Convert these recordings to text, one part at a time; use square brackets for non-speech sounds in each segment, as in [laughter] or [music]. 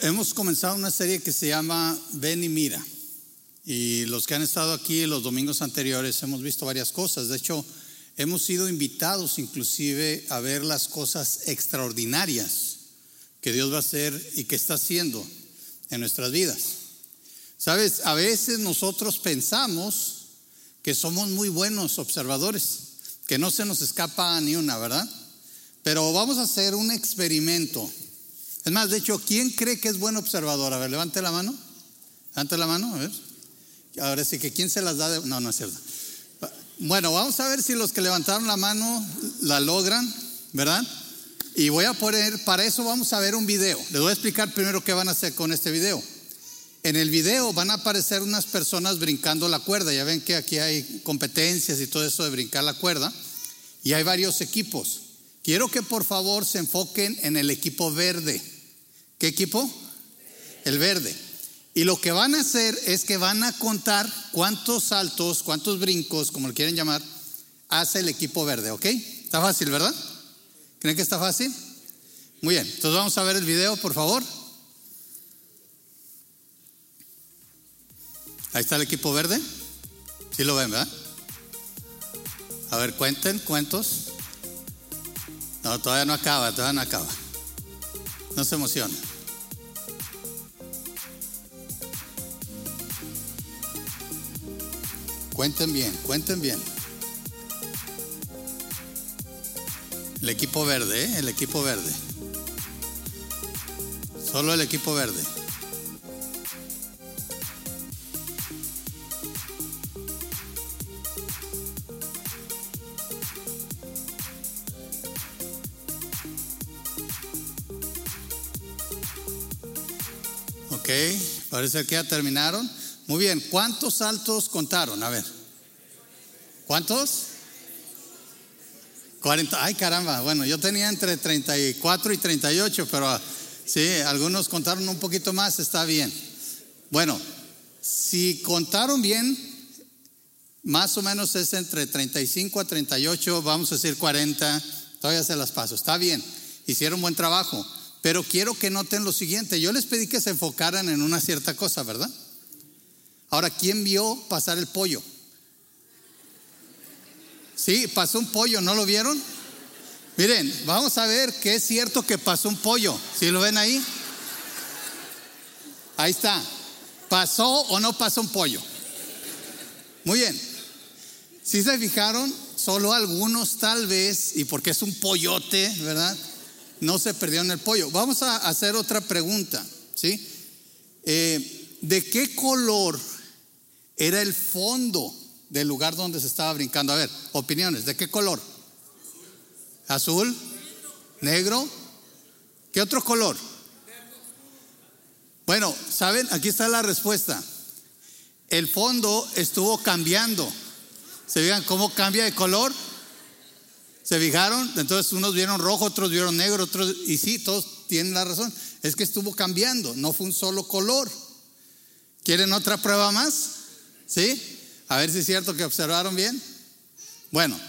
Hemos comenzado una serie que se llama Ven y Mira. Y los que han estado aquí los domingos anteriores hemos visto varias cosas. De hecho, hemos sido invitados inclusive a ver las cosas extraordinarias que Dios va a hacer y que está haciendo en nuestras vidas. Sabes, a veces nosotros pensamos que somos muy buenos observadores, que no se nos escapa ni una, ¿verdad? Pero vamos a hacer un experimento. Es más, de hecho, ¿quién cree que es buen observador? A ver, levante la mano. Levante la mano, a ver. Ahora sí que quién se las da de... No, no es cierto. Bueno, vamos a ver si los que levantaron la mano la logran, ¿verdad? Y voy a poner, para eso vamos a ver un video. Les voy a explicar primero qué van a hacer con este video. En el video van a aparecer unas personas brincando la cuerda. Ya ven que aquí hay competencias y todo eso de brincar la cuerda. Y hay varios equipos. Quiero que por favor se enfoquen en el equipo verde. ¿Qué equipo? El verde. Y lo que van a hacer es que van a contar cuántos saltos, cuántos brincos, como lo quieren llamar, hace el equipo verde, ¿ok? Está fácil, ¿verdad? ¿Creen que está fácil? Muy bien, entonces vamos a ver el video, por favor. Ahí está el equipo verde. ¿Sí lo ven, verdad? A ver, cuenten, cuentos. No, todavía no acaba, todavía no acaba. No se emociona. Cuenten bien, cuenten bien. El equipo verde, ¿eh? el equipo verde. Solo el equipo verde. Ok, parece que ya terminaron. Muy bien, ¿cuántos saltos contaron? A ver. ¿Cuántos? 40. Ay, caramba. Bueno, yo tenía entre 34 y 38, pero sí, algunos contaron un poquito más, está bien. Bueno, si contaron bien, más o menos es entre 35 a 38, vamos a decir 40, todavía se las paso. Está bien, hicieron buen trabajo. Pero quiero que noten lo siguiente, yo les pedí que se enfocaran en una cierta cosa, ¿verdad? Ahora, ¿quién vio pasar el pollo? Sí, pasó un pollo, ¿no lo vieron? Miren, vamos a ver que es cierto que pasó un pollo. ¿Sí lo ven ahí? Ahí está. ¿Pasó o no pasó un pollo? Muy bien. Si se fijaron, solo algunos tal vez, y porque es un pollote, ¿verdad? No se perdieron el pollo. Vamos a hacer otra pregunta, ¿sí? Eh, ¿De qué color era el fondo del lugar donde se estaba brincando. A ver, opiniones, ¿de qué color? Azul, negro, ¿qué otro color? Bueno, ¿saben? Aquí está la respuesta. El fondo estuvo cambiando. ¿Se fijan cómo cambia de color? ¿Se fijaron? Entonces unos vieron rojo, otros vieron negro, otros... Y sí, todos tienen la razón. Es que estuvo cambiando, no fue un solo color. ¿Quieren otra prueba más? ¿Sí? A ver si es cierto que observaron bien. Bueno,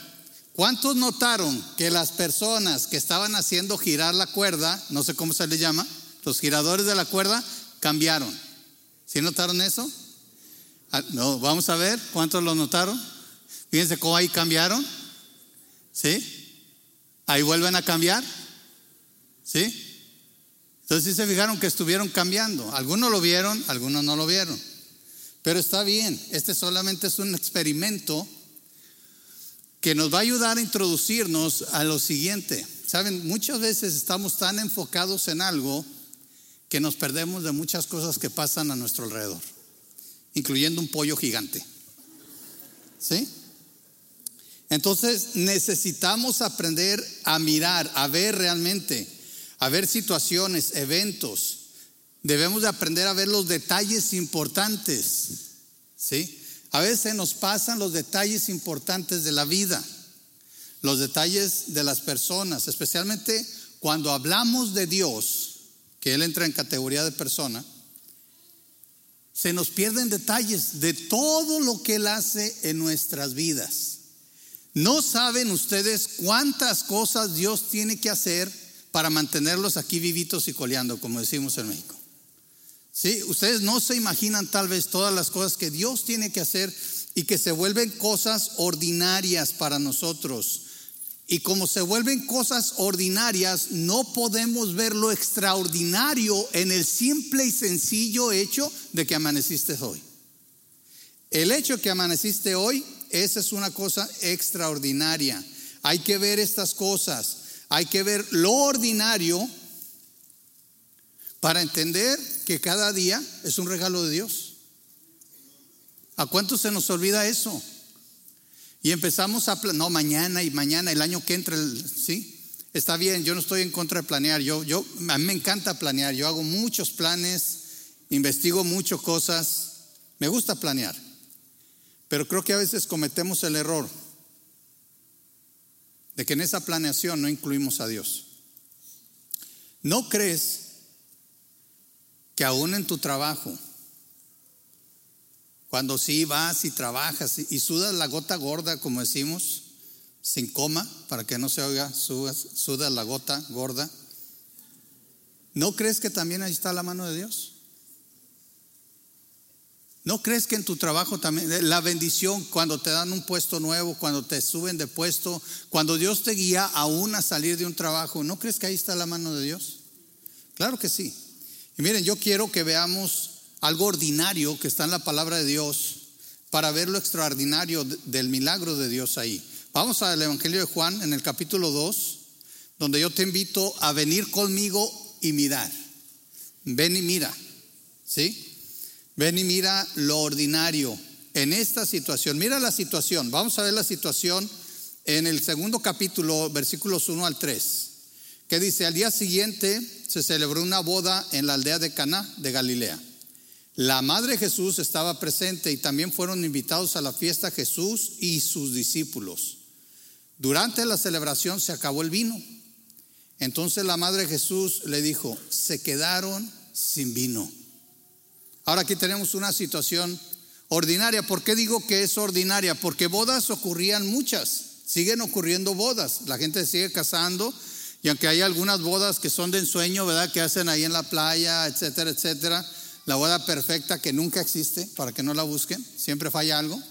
¿cuántos notaron que las personas que estaban haciendo girar la cuerda, no sé cómo se les llama, los giradores de la cuerda, cambiaron? ¿Sí notaron eso? Ah, no, vamos a ver cuántos lo notaron. Fíjense cómo ahí cambiaron. ¿Sí? Ahí vuelven a cambiar. ¿Sí? Entonces sí se fijaron que estuvieron cambiando. Algunos lo vieron, algunos no lo vieron. Pero está bien, este solamente es un experimento que nos va a ayudar a introducirnos a lo siguiente. Saben, muchas veces estamos tan enfocados en algo que nos perdemos de muchas cosas que pasan a nuestro alrededor, incluyendo un pollo gigante. ¿Sí? Entonces necesitamos aprender a mirar, a ver realmente, a ver situaciones, eventos, Debemos de aprender a ver los detalles importantes. ¿Sí? A veces nos pasan los detalles importantes de la vida, los detalles de las personas, especialmente cuando hablamos de Dios, que Él entra en categoría de persona, se nos pierden detalles de todo lo que Él hace en nuestras vidas. No saben ustedes cuántas cosas Dios tiene que hacer para mantenerlos aquí vivitos y coleando, como decimos en México. Sí, ustedes no se imaginan tal vez todas las cosas que Dios tiene que hacer y que se vuelven cosas ordinarias para nosotros. Y como se vuelven cosas ordinarias, no podemos ver lo extraordinario en el simple y sencillo hecho de que amaneciste hoy. El hecho que amaneciste hoy, esa es una cosa extraordinaria. Hay que ver estas cosas, hay que ver lo ordinario para entender que cada día es un regalo de Dios. ¿A cuánto se nos olvida eso? Y empezamos a, no, mañana y mañana, el año que entra, ¿sí? Está bien, yo no estoy en contra de planear, yo, yo, a mí me encanta planear, yo hago muchos planes, investigo muchas cosas, me gusta planear, pero creo que a veces cometemos el error de que en esa planeación no incluimos a Dios. ¿No crees que aún en tu trabajo, cuando sí vas y trabajas y sudas la gota gorda, como decimos, sin coma, para que no se oiga, sudas, la gota gorda, ¿no crees que también ahí está la mano de Dios? ¿No crees que en tu trabajo también, la bendición cuando te dan un puesto nuevo, cuando te suben de puesto, cuando Dios te guía aún a salir de un trabajo, ¿no crees que ahí está la mano de Dios? Claro que sí. Y miren, yo quiero que veamos algo ordinario que está en la palabra de Dios para ver lo extraordinario del milagro de Dios ahí. Vamos al Evangelio de Juan en el capítulo 2, donde yo te invito a venir conmigo y mirar. Ven y mira, ¿sí? Ven y mira lo ordinario en esta situación. Mira la situación. Vamos a ver la situación en el segundo capítulo, versículos 1 al 3, que dice, al día siguiente se celebró una boda en la aldea de Caná de Galilea. La madre Jesús estaba presente y también fueron invitados a la fiesta Jesús y sus discípulos. Durante la celebración se acabó el vino. Entonces la madre Jesús le dijo, se quedaron sin vino. Ahora aquí tenemos una situación ordinaria. ¿Por qué digo que es ordinaria? Porque bodas ocurrían muchas, siguen ocurriendo bodas, la gente sigue casando y aunque hay algunas bodas que son de ensueño, ¿verdad? Que hacen ahí en la playa, etcétera, etcétera. La boda perfecta que nunca existe, para que no la busquen, siempre falla algo.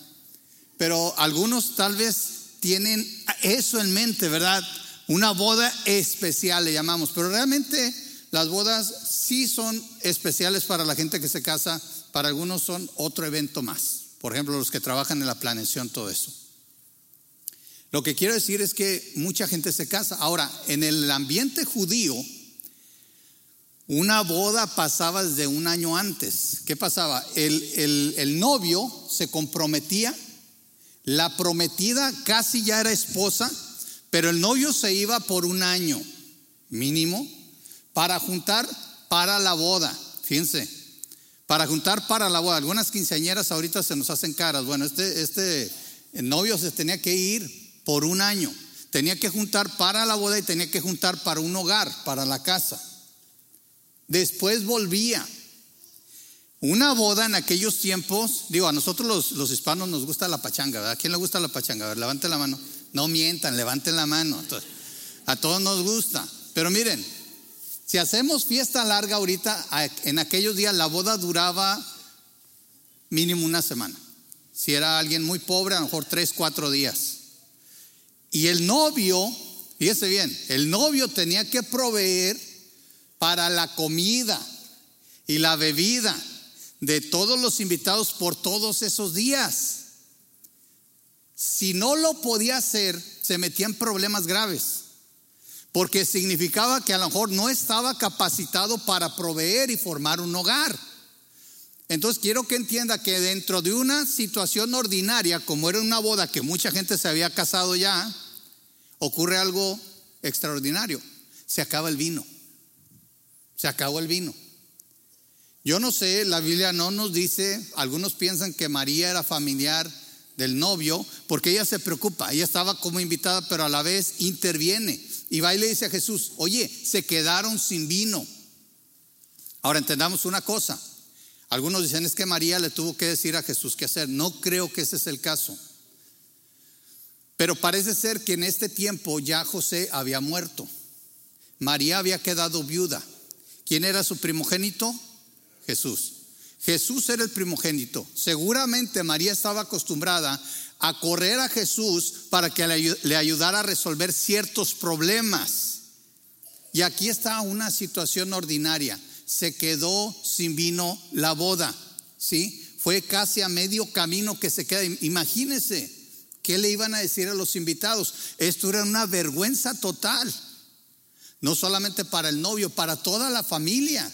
Pero algunos tal vez tienen eso en mente, ¿verdad? Una boda especial le llamamos, pero realmente las bodas sí son especiales para la gente que se casa, para algunos son otro evento más. Por ejemplo, los que trabajan en la planeación, todo eso. Lo que quiero decir es que mucha gente se casa. Ahora, en el ambiente judío, una boda pasaba desde un año antes. ¿Qué pasaba? El, el, novio se comprometía, la prometida casi ya era esposa, pero el novio se iba por un año mínimo para juntar para la boda. Fíjense, para juntar para la boda. Algunas quinceañeras ahorita se nos hacen caras. Bueno, este, este el novio se tenía que ir por un año. Tenía que juntar para la boda y tenía que juntar para un hogar, para la casa. Después volvía. Una boda en aquellos tiempos, digo, a nosotros los, hispanos nos gusta la pachanga, ¿verdad? ¿A quién le gusta la pachanga? A ver, levanten la mano. No mientan, levanten la mano. A todos nos gusta. Pero miren, si hacemos fiesta larga ahorita, en aquellos días la boda duraba mínimo una semana. Si era alguien muy pobre, a lo mejor tres, cuatro días. Y el novio, fíjese bien, el novio tenía que proveer para la comida y la bebida de todos los invitados por todos esos días. Si no lo podía hacer, se metía en problemas graves, porque significaba que a lo mejor no estaba capacitado para proveer y formar un hogar. Entonces quiero que entienda que dentro de una situación ordinaria, como era una boda que mucha gente se había casado ya, ocurre algo extraordinario. Se acaba el vino. Se acabó el vino. Yo no sé, la Biblia no nos dice, algunos piensan que María era familiar del novio, porque ella se preocupa, ella estaba como invitada, pero a la vez interviene y va y le dice a Jesús, oye, se quedaron sin vino. Ahora entendamos una cosa, algunos dicen es que María le tuvo que decir a Jesús qué hacer. No creo que ese es el caso. Pero parece ser que en este tiempo ya José había muerto. María había quedado viuda. ¿Quién era su primogénito? Jesús. Jesús era el primogénito. Seguramente María estaba acostumbrada a correr a Jesús para que le ayudara a resolver ciertos problemas. Y aquí está una situación ordinaria. Se quedó sin vino la boda, ¿sí? Fue casi a medio camino que se queda. Imagínense, ¿qué le iban a decir a los invitados? Esto era una vergüenza total. No solamente para el novio, para toda la familia.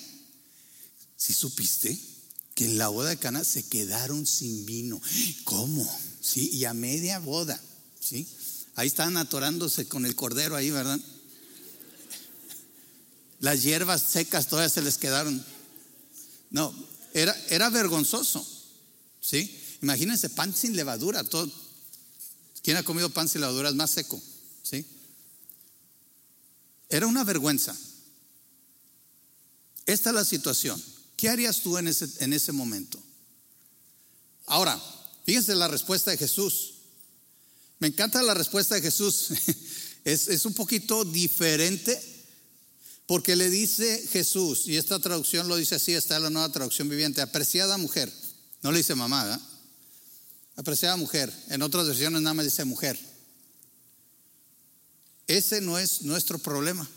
Si supiste que en la boda de Cana se quedaron sin vino. ¿Cómo? Sí, y a media boda, ¿sí? Ahí estaban atorándose con el cordero ahí, ¿verdad? Las hierbas secas todas se les quedaron. No, era, era vergonzoso, ¿sí? Imagínense pan sin levadura, todo. ¿Quién ha comido pan sin levadura? Es más seco, ¿sí? Era una vergüenza. Esta es la situación. ¿Qué harías tú en ese, en ese momento? Ahora, fíjense la respuesta de Jesús. Me encanta la respuesta de Jesús. [laughs] Es, es un poquito diferente porque le dice Jesús, y esta traducción lo dice así, está en la nueva traducción viviente, apreciada mujer. No le dice mamá, Apreciada mujer. En otras versiones nada más dice mujer. Ese no es nuestro problema.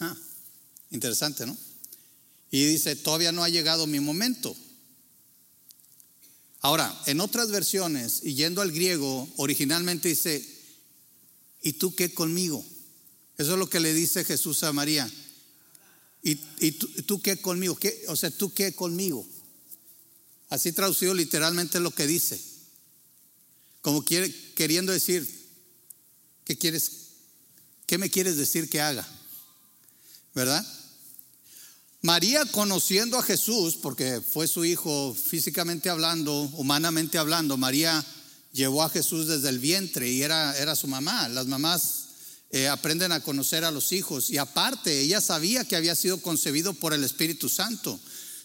Ah, interesante, ¿no? Y dice, todavía no ha llegado mi momento. Ahora, en otras versiones, y yendo al griego, originalmente dice, ¿y tú qué conmigo? Eso es lo que le dice Jesús a María. ¿Y, tú, qué conmigo? ¿Qué? O sea, ¿tú qué conmigo? Así traducido literalmente lo que dice. Como quiere, queriendo decir, ¿Qué quieres? ¿Qué me quieres decir que haga? ¿Verdad? María conociendo a Jesús, porque fue su hijo físicamente hablando, humanamente hablando, María llevó a Jesús desde el vientre y era, era su mamá. Las mamás eh, aprenden a conocer a los hijos y aparte ella sabía que había sido concebido por el Espíritu Santo.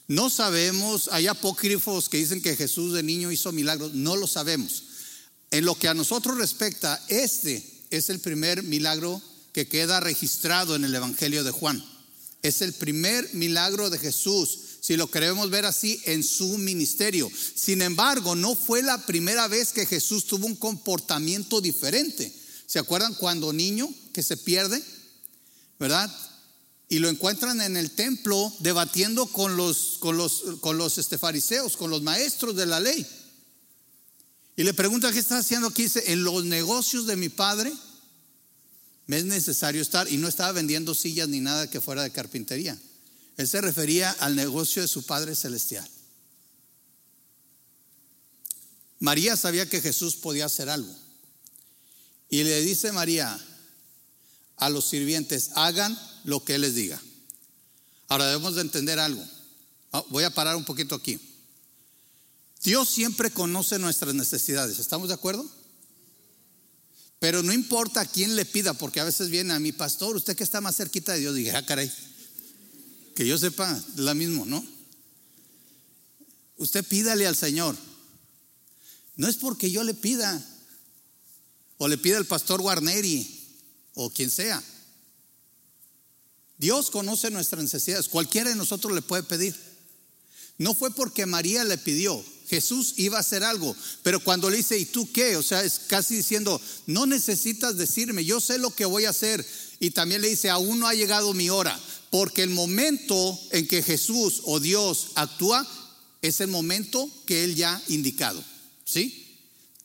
No sabemos, hay apócrifos que dicen que Jesús de niño hizo milagros, no lo sabemos. En lo que a nosotros respecta, este es el primer milagro que queda registrado en el Evangelio de Juan. Es el primer milagro de Jesús, si lo queremos ver así, en su ministerio. Sin embargo, no fue la primera vez que Jesús tuvo un comportamiento diferente. ¿Se acuerdan cuando niño que se pierde? ¿Verdad? Y lo encuentran en el templo debatiendo con los, con los, con los este, fariseos, con los maestros de la ley. Y le pregunta, ¿qué está haciendo aquí? Dice, en los negocios de mi padre me es necesario estar. Y no estaba vendiendo sillas ni nada que fuera de carpintería. Él se refería al negocio de su Padre Celestial. María sabía que Jesús podía hacer algo. Y le dice María a los sirvientes, hagan lo que Él les diga. Ahora debemos de entender algo. Ah, voy a parar un poquito aquí. Dios siempre conoce nuestras necesidades, ¿estamos de acuerdo? Pero no importa a quién le pida, porque a veces viene a mi pastor, usted que está más cerquita de Dios, dije, ah, caray, que yo sepa, la mismo, ¿no? Usted pídale al Señor. No es porque yo le pida, o le pida el pastor Guarneri, o quien sea. Dios conoce nuestras necesidades, cualquiera de nosotros le puede pedir. No fue porque María le pidió, Jesús iba a hacer algo, pero cuando le dice, ¿y tú qué? O sea, es casi diciendo, no necesitas decirme, yo sé lo que voy a hacer. Y también le dice, aún no ha llegado mi hora, porque el momento en que Jesús o Dios actúa es el momento que Él ya ha indicado. ¿Sí?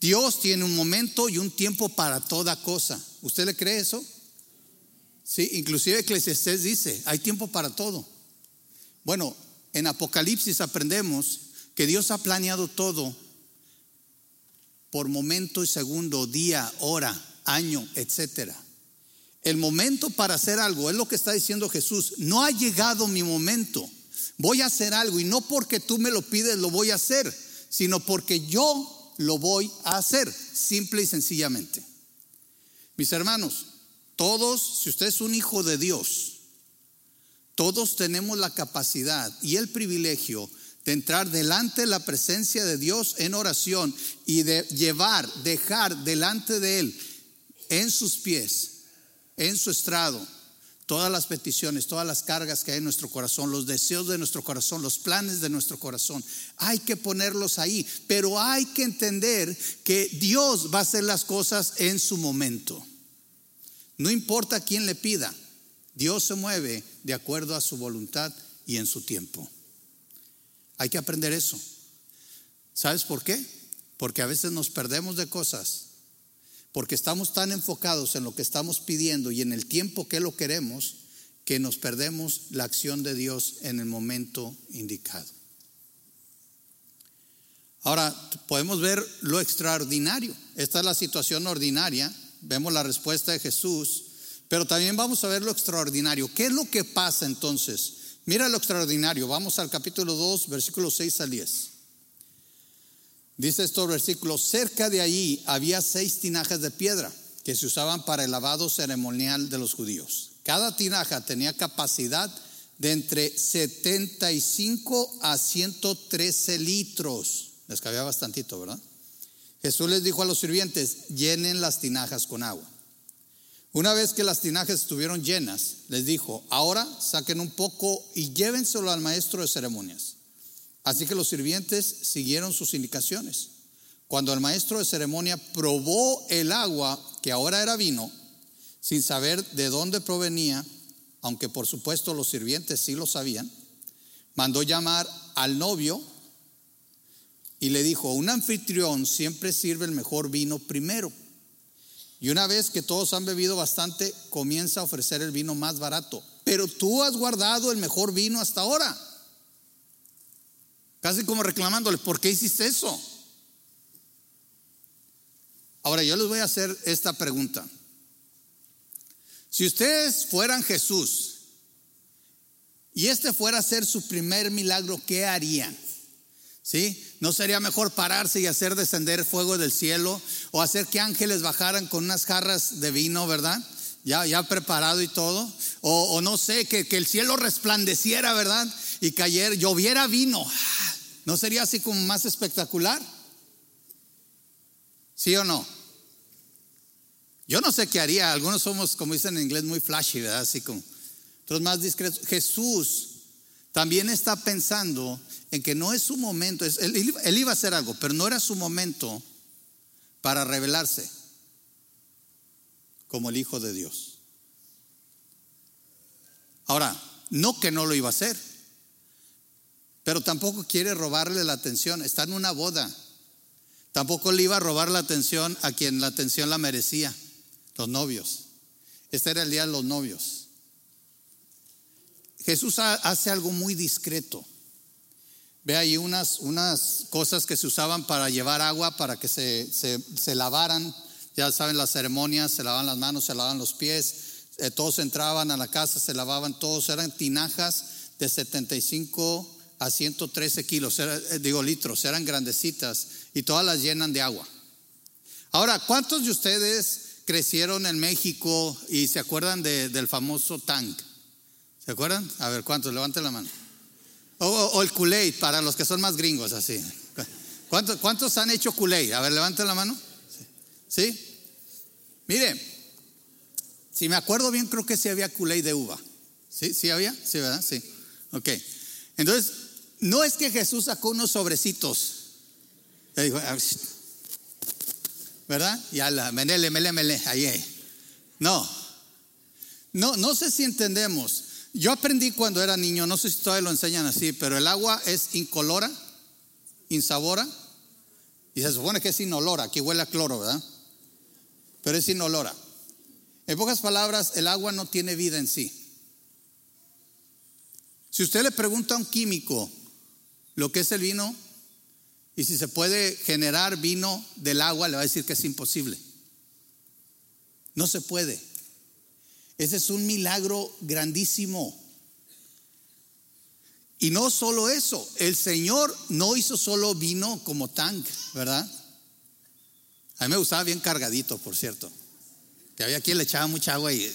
Dios tiene un momento y un tiempo para toda cosa. ¿Usted le cree eso? Sí, inclusive Eclesiastés dice, hay tiempo para todo. Bueno, en Apocalipsis aprendemos que Dios ha planeado todo por momento y segundo, día, hora, año, etcétera. El momento para hacer algo es lo que está diciendo Jesús. No ha llegado mi momento. Voy a hacer algo y no porque tú me lo pides lo voy a hacer, sino porque yo lo voy a hacer, simple y sencillamente. Mis hermanos, todos, si usted es un hijo de Dios, todos tenemos la capacidad y el privilegio de entrar delante de la presencia de Dios en oración y de llevar, dejar delante de Él en sus pies, en su estrado, todas las peticiones, todas las cargas que hay en nuestro corazón, los deseos de nuestro corazón, los planes de nuestro corazón. Hay que ponerlos ahí, pero hay que entender que Dios va a hacer las cosas en su momento. No importa quién le pida, Dios se mueve de acuerdo a su voluntad y en su tiempo. Hay que aprender eso. ¿Sabes por qué? Porque a veces nos perdemos de cosas porque estamos tan enfocados en lo que estamos pidiendo y en el tiempo que lo queremos, que nos perdemos la acción de Dios en el momento indicado. Ahora, podemos ver lo extraordinario. Esta es la situación ordinaria. Vemos la respuesta de Jesús, pero también vamos a ver lo extraordinario. ¿Qué es lo que pasa entonces? Mira lo extraordinario. Vamos al capítulo 2, versículos 6 al 10. Dice estos versículos, cerca de allí había seis tinajas de piedra que se usaban para el lavado ceremonial de los judíos. Cada tinaja tenía capacidad de entre 75 a 113 litros. Les cabía bastantito, ¿verdad? Jesús les dijo a los sirvientes, llenen las tinajas con agua. Una vez que las tinajas estuvieron llenas, les dijo, ahora saquen un poco y llévenselo al maestro de ceremonias. Así que los sirvientes siguieron sus indicaciones. Cuando el maestro de ceremonia probó el agua, que ahora era vino, sin saber de dónde provenía, aunque por supuesto los sirvientes sí lo sabían, mandó llamar al novio y le dijo, un anfitrión siempre sirve el mejor vino primero. Y una vez que todos han bebido bastante, comienza a ofrecer el vino más barato. Pero tú has guardado el mejor vino hasta ahora. Casi como reclamándole, ¿por qué hiciste eso? Ahora yo les voy a hacer esta pregunta. Si ustedes fueran Jesús y este fuera a ser su primer milagro, ¿qué harían? ¿Sí? ¿No sería mejor pararse y hacer descender fuego del cielo o hacer que ángeles bajaran con unas jarras de vino, verdad? Ya, ya preparado y todo. O, no sé, que, que el cielo resplandeciera, ¿verdad? Y ayer lloviera vino. ¿No sería así como más espectacular? ¿Sí o no? Yo no sé qué haría. Algunos somos, como dicen en inglés, muy flashy, ¿verdad? Así como otros más discretos. Jesús también está pensando en que no es su momento. Él, iba a hacer algo, pero no era su momento para revelarse como el Hijo de Dios. Ahora, no que no lo iba a hacer pero tampoco quiere robarle la atención. Está en una boda. Tampoco le iba a robar la atención a quien la atención la merecía, los novios. Este era el día de los novios. Jesús hace algo muy discreto. Ve ahí unas, unas cosas que se usaban para llevar agua, para que se, se, lavaran. Ya saben, las ceremonias, se lavaban las manos, se lavaban los pies. Eh, todos entraban a la casa, se lavaban todos. Eran tinajas de 75 a 113 kilos, eh, digo litros, eran grandecitas y todas las llenan de agua. Ahora, ¿cuántos de ustedes crecieron en México y se acuerdan del famoso tank? ¿Se acuerdan? A ver, ¿cuántos? Levanten la mano. O, el kool para los que son más gringos, así. ¿Cuántos, ¿Cuántos han hecho kool A ver, levanten la mano. ¿Sí? Mire, si me acuerdo bien, creo que sí había kool de uva. ¿Sí? ¿Sí había? Sí, ¿verdad? Sí. Ok. Entonces, no es que Jesús sacó unos sobrecitos. Ah, ¿verdad? Ya la, menele, mele, mele, ahí. No, no, no sé si entendemos. Yo aprendí cuando era niño, no sé si todavía lo enseñan así, pero el agua es incolora, insabora, y se supone que es inolora, aquí huele a cloro, ¿verdad? Pero es inolora. En pocas palabras, el agua no tiene vida en sí. Si usted le pregunta a un químico, lo que es el vino y si se puede generar vino del agua, le va a decir que es imposible. No se puede. Ese es un milagro grandísimo. Y no solo eso, el Señor no hizo solo vino como tank, ¿verdad? A mí me gustaba bien cargadito, por cierto. Que había quien le echaba mucha agua y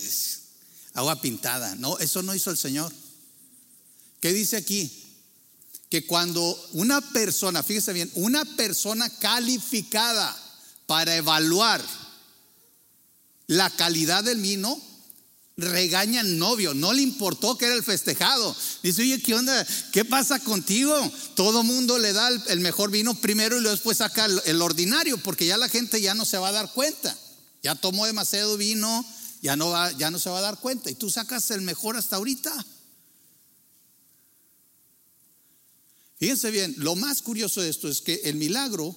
agua pintada. No, eso no hizo el Señor. ¿Qué dice aquí? Que cuando una persona, fíjese bien, una persona calificada para evaluar la calidad del vino, regaña al novio, no le importó que era el festejado. Dice, oye, ¿qué onda? ¿Qué pasa contigo? Todo mundo le da el, mejor vino primero y luego después saca el, ordinario, porque ya la gente ya no se va a dar cuenta. Ya tomó demasiado vino, ya no, va, ya no se va a dar cuenta. Y tú sacas el mejor hasta ahorita. Fíjense bien, lo más curioso de esto es que el milagro,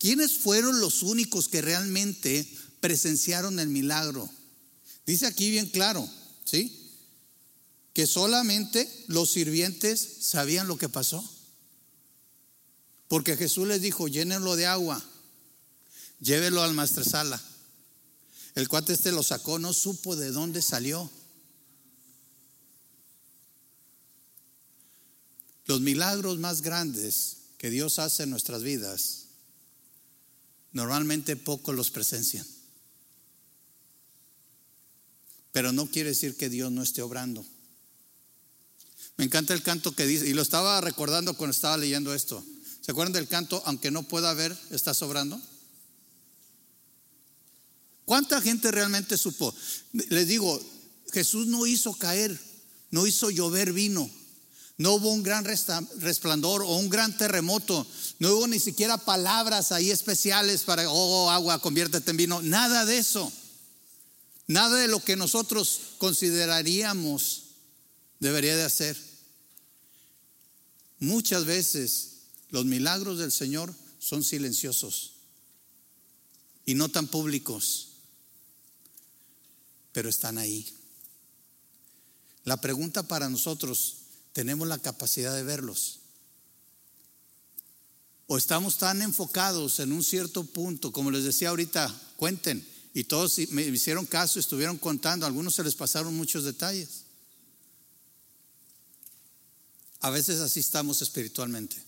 ¿quiénes fueron los únicos que realmente presenciaron el milagro? Dice aquí bien claro, ¿sí? Que solamente los sirvientes sabían lo que pasó. Porque Jesús les dijo, llénenlo de agua, llévelo al maestresala. El cuate este lo sacó, no supo de dónde salió. Los milagros más grandes que Dios hace en nuestras vidas, normalmente pocos los presencian. Pero no quiere decir que Dios no esté obrando. Me encanta el canto que dice, y lo estaba recordando cuando estaba leyendo esto. ¿Se acuerdan del canto, aunque no pueda ver, está sobrando? ¿Cuánta gente realmente supo? Les digo, Jesús no hizo caer, no hizo llover vino, no hubo un gran resplandor o un gran terremoto, no hubo ni siquiera palabras ahí especiales para, oh agua, conviértete en vino, nada de eso. Nada de lo que nosotros consideraríamos debería de hacer. Muchas veces los milagros del Señor son silenciosos y no tan públicos, pero están ahí. La pregunta para nosotros, ¿tenemos la capacidad de verlos? ¿O estamos tan enfocados en un cierto punto, como les decía ahorita, cuenten, y todos me hicieron caso, estuvieron contando, a algunos se les pasaron muchos detalles. A veces así estamos espiritualmente.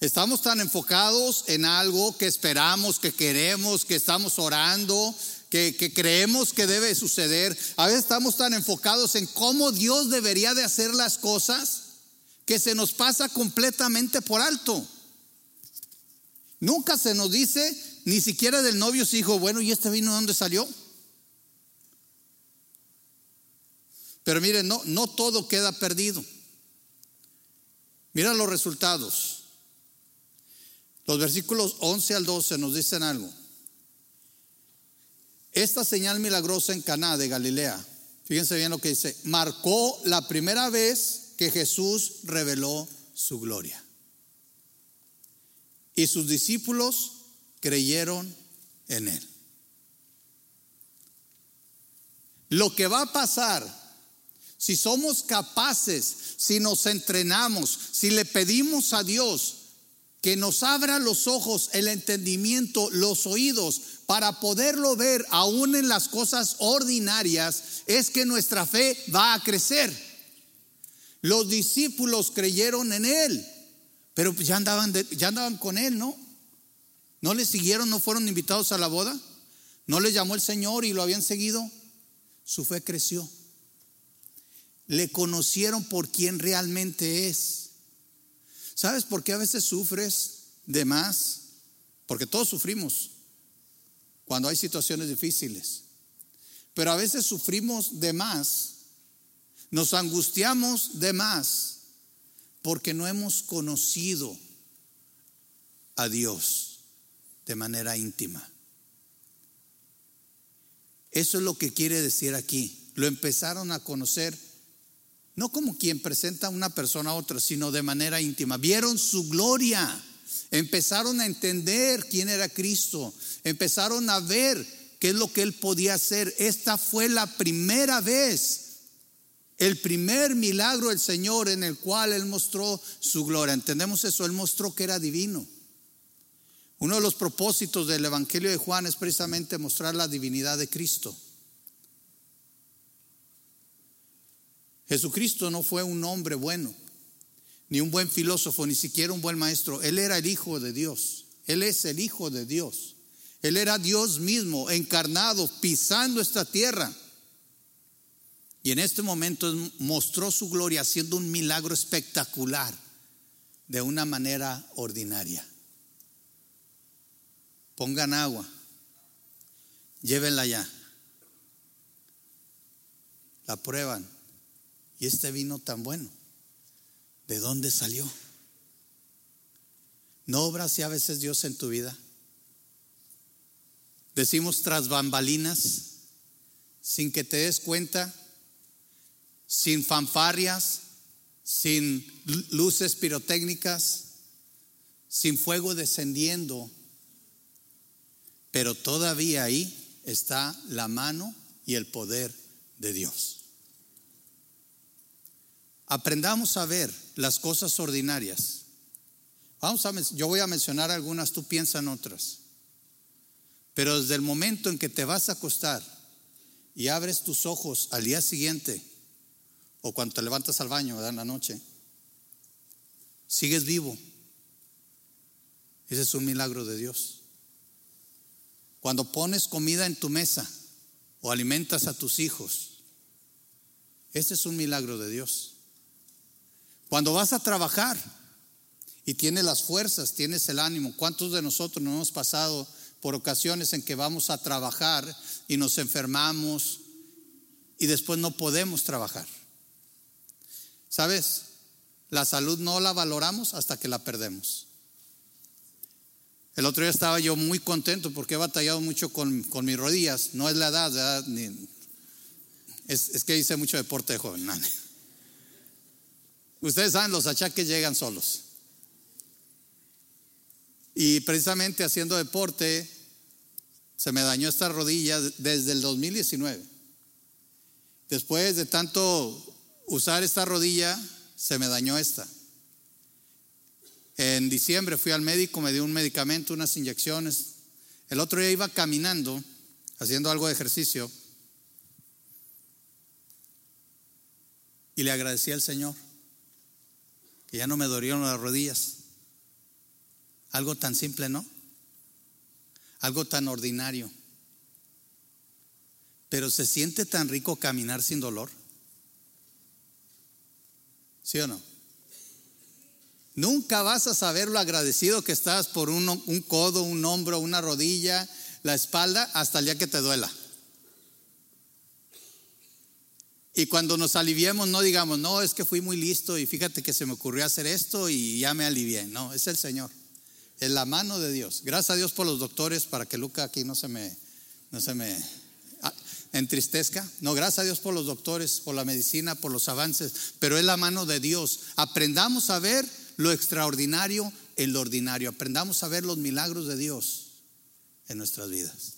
Estamos tan enfocados en algo que esperamos, que queremos, que estamos orando, que, creemos que debe suceder. A veces estamos tan enfocados en cómo Dios debería de hacer las cosas que se nos pasa completamente por alto. Nunca se nos dice ni siquiera del novio se dijo, bueno, ¿y este vino de dónde salió? Pero miren, no, no todo queda perdido. Mira los resultados. Los versículos 11 al 12 nos dicen algo. Esta señal milagrosa en Caná de Galilea, fíjense bien lo que dice, marcó la primera vez que Jesús reveló su gloria. Y sus discípulos creyeron en Él. Lo que va a pasar, si somos capaces, si nos entrenamos, si le pedimos a Dios que nos abra los ojos, el entendimiento, los oídos, para poderlo ver aún en las cosas ordinarias, es que nuestra fe va a crecer. Los discípulos creyeron en Él, pero ya andaban, ya andaban con Él, ¿no? ¿No le siguieron? ¿No fueron invitados a la boda? ¿No le llamó el Señor y lo habían seguido? Su fe creció. Le conocieron por quien realmente es. ¿Sabes por qué a veces sufres de más? Porque todos sufrimos cuando hay situaciones difíciles. Pero a veces sufrimos de más. Nos angustiamos de más porque no hemos conocido a Dios de manera íntima. Eso es lo que quiere decir aquí. Lo empezaron a conocer no como quien presenta a una persona a otra, sino de manera íntima. Vieron su gloria. Empezaron a entender quién era Cristo. Empezaron a ver qué es lo que él podía hacer. Esta fue la primera vez, el primer milagro del Señor en el cual él mostró su gloria. ¿Entendemos eso? Él mostró que era divino. Uno de los propósitos del Evangelio de Juan es precisamente mostrar la divinidad de Cristo. Jesucristo no fue un hombre bueno, ni un buen filósofo, ni siquiera un buen maestro. Él era el Hijo de Dios. Él es el Hijo de Dios. Él era Dios mismo, encarnado, pisando esta tierra. Y en este momento mostró su gloria haciendo un milagro espectacular de una manera ordinaria pongan agua, llévenla ya. la prueban. ¿Y este vino tan bueno? ¿De dónde salió? ¿No obra así a veces Dios en tu vida? Decimos tras bambalinas, sin que te des cuenta, sin fanfarrias, sin luces pirotécnicas, sin fuego descendiendo, pero todavía ahí está la mano y el poder de Dios. Aprendamos a ver las cosas ordinarias. Vamos a, yo voy a mencionar algunas, tú piensa en otras. Pero desde el momento en que te vas a acostar y abres tus ojos al día siguiente, o cuando te levantas al baño. En la noche, sigues vivo. Ese es un milagro de Dios. Cuando pones comida en tu mesa o alimentas a tus hijos, ese es un milagro de Dios. Cuando vas a trabajar y tienes las fuerzas, tienes el ánimo, ¿cuántos de nosotros no hemos pasado por ocasiones en que vamos a trabajar y nos enfermamos y después no podemos trabajar? ¿Sabes? La salud no la valoramos hasta que la perdemos. El otro día estaba yo muy contento porque he batallado mucho con, mis rodillas. No es la edad, es, que hice mucho deporte de joven. Ustedes saben, los achaques llegan solos. Y precisamente haciendo deporte, se me dañó esta rodilla desde el 2019. Después de tanto usar esta rodilla, se me dañó esta. En diciembre fui al médico, me dio un medicamento, unas inyecciones. El otro día iba caminando, haciendo algo de ejercicio, y le agradecí al Señor que ya no me dolieron las rodillas. Algo tan simple, ¿no? Algo tan ordinario. Pero se siente tan rico caminar sin dolor. ¿Sí o no? Nunca vas a saber lo agradecido que estás por un, un, codo, un hombro, una rodilla, la espalda, hasta el día que te duela. Y cuando nos aliviemos, no digamos, no, es que fui muy listo y fíjate que se me ocurrió hacer esto y ya me alivié. No, es el Señor. Es la mano de Dios. Gracias a Dios por los doctores para que Luca aquí no se me, no se me entristezca. No, gracias a Dios por los doctores, por la medicina, por los avances, pero es la mano de Dios. Aprendamos a ver lo extraordinario en lo ordinario. Aprendamos a ver los milagros de Dios en nuestras vidas.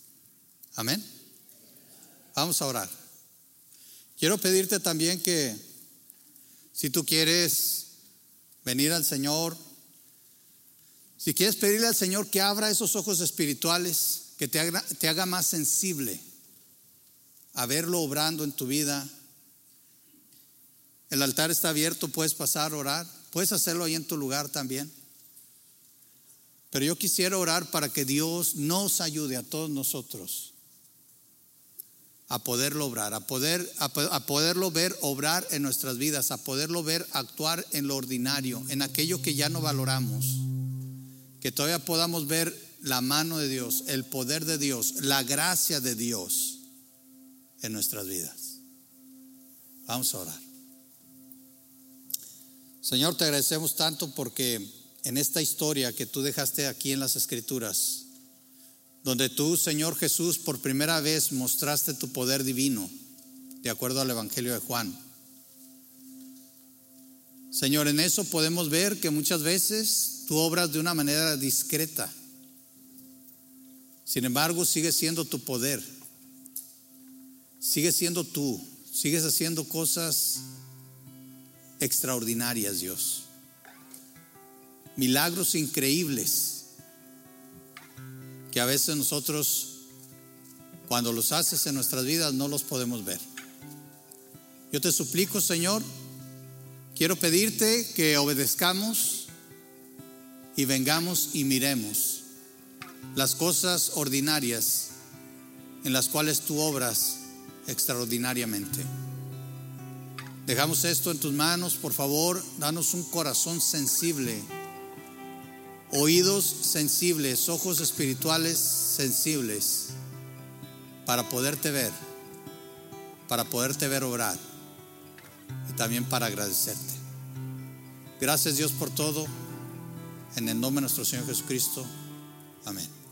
Amén. Vamos a orar. Quiero pedirte también que si tú quieres venir al Señor, si quieres pedirle al Señor que abra esos ojos espirituales, que te haga, más sensible a verlo obrando en tu vida. El altar está abierto, puedes pasar a orar, puedes hacerlo ahí en tu lugar también. Pero yo quisiera orar para que Dios nos ayude a todos nosotros a poderlo obrar, a, poder, a, poderlo ver obrar en nuestras vidas, a poderlo ver actuar en lo ordinario, en aquello que ya no valoramos, que todavía podamos ver la mano de Dios, el poder de Dios, la gracia de Dios en nuestras vidas. Vamos a orar. Señor, te agradecemos tanto porque en esta historia que tú dejaste aquí en las escrituras, donde tú, Señor Jesús, por primera vez mostraste tu poder divino, de acuerdo al Evangelio de Juan. Señor, en eso podemos ver que muchas veces tú obras de una manera discreta. Sin embargo, sigue siendo tu poder Sigues siendo tú, sigues haciendo cosas extraordinarias, Dios. Milagros increíbles que a veces nosotros, cuando los haces en nuestras vidas, no los podemos ver. Yo te suplico, Señor, quiero pedirte que obedezcamos y vengamos y miremos las cosas ordinarias en las cuales tú obras extraordinariamente. Dejamos esto en tus manos, por favor, danos un corazón sensible, oídos sensibles, ojos espirituales sensibles, para poderte ver para poderte ver obrar y también para agradecerte. Gracias Dios por todo. En el nombre de nuestro Señor Jesucristo. Amén.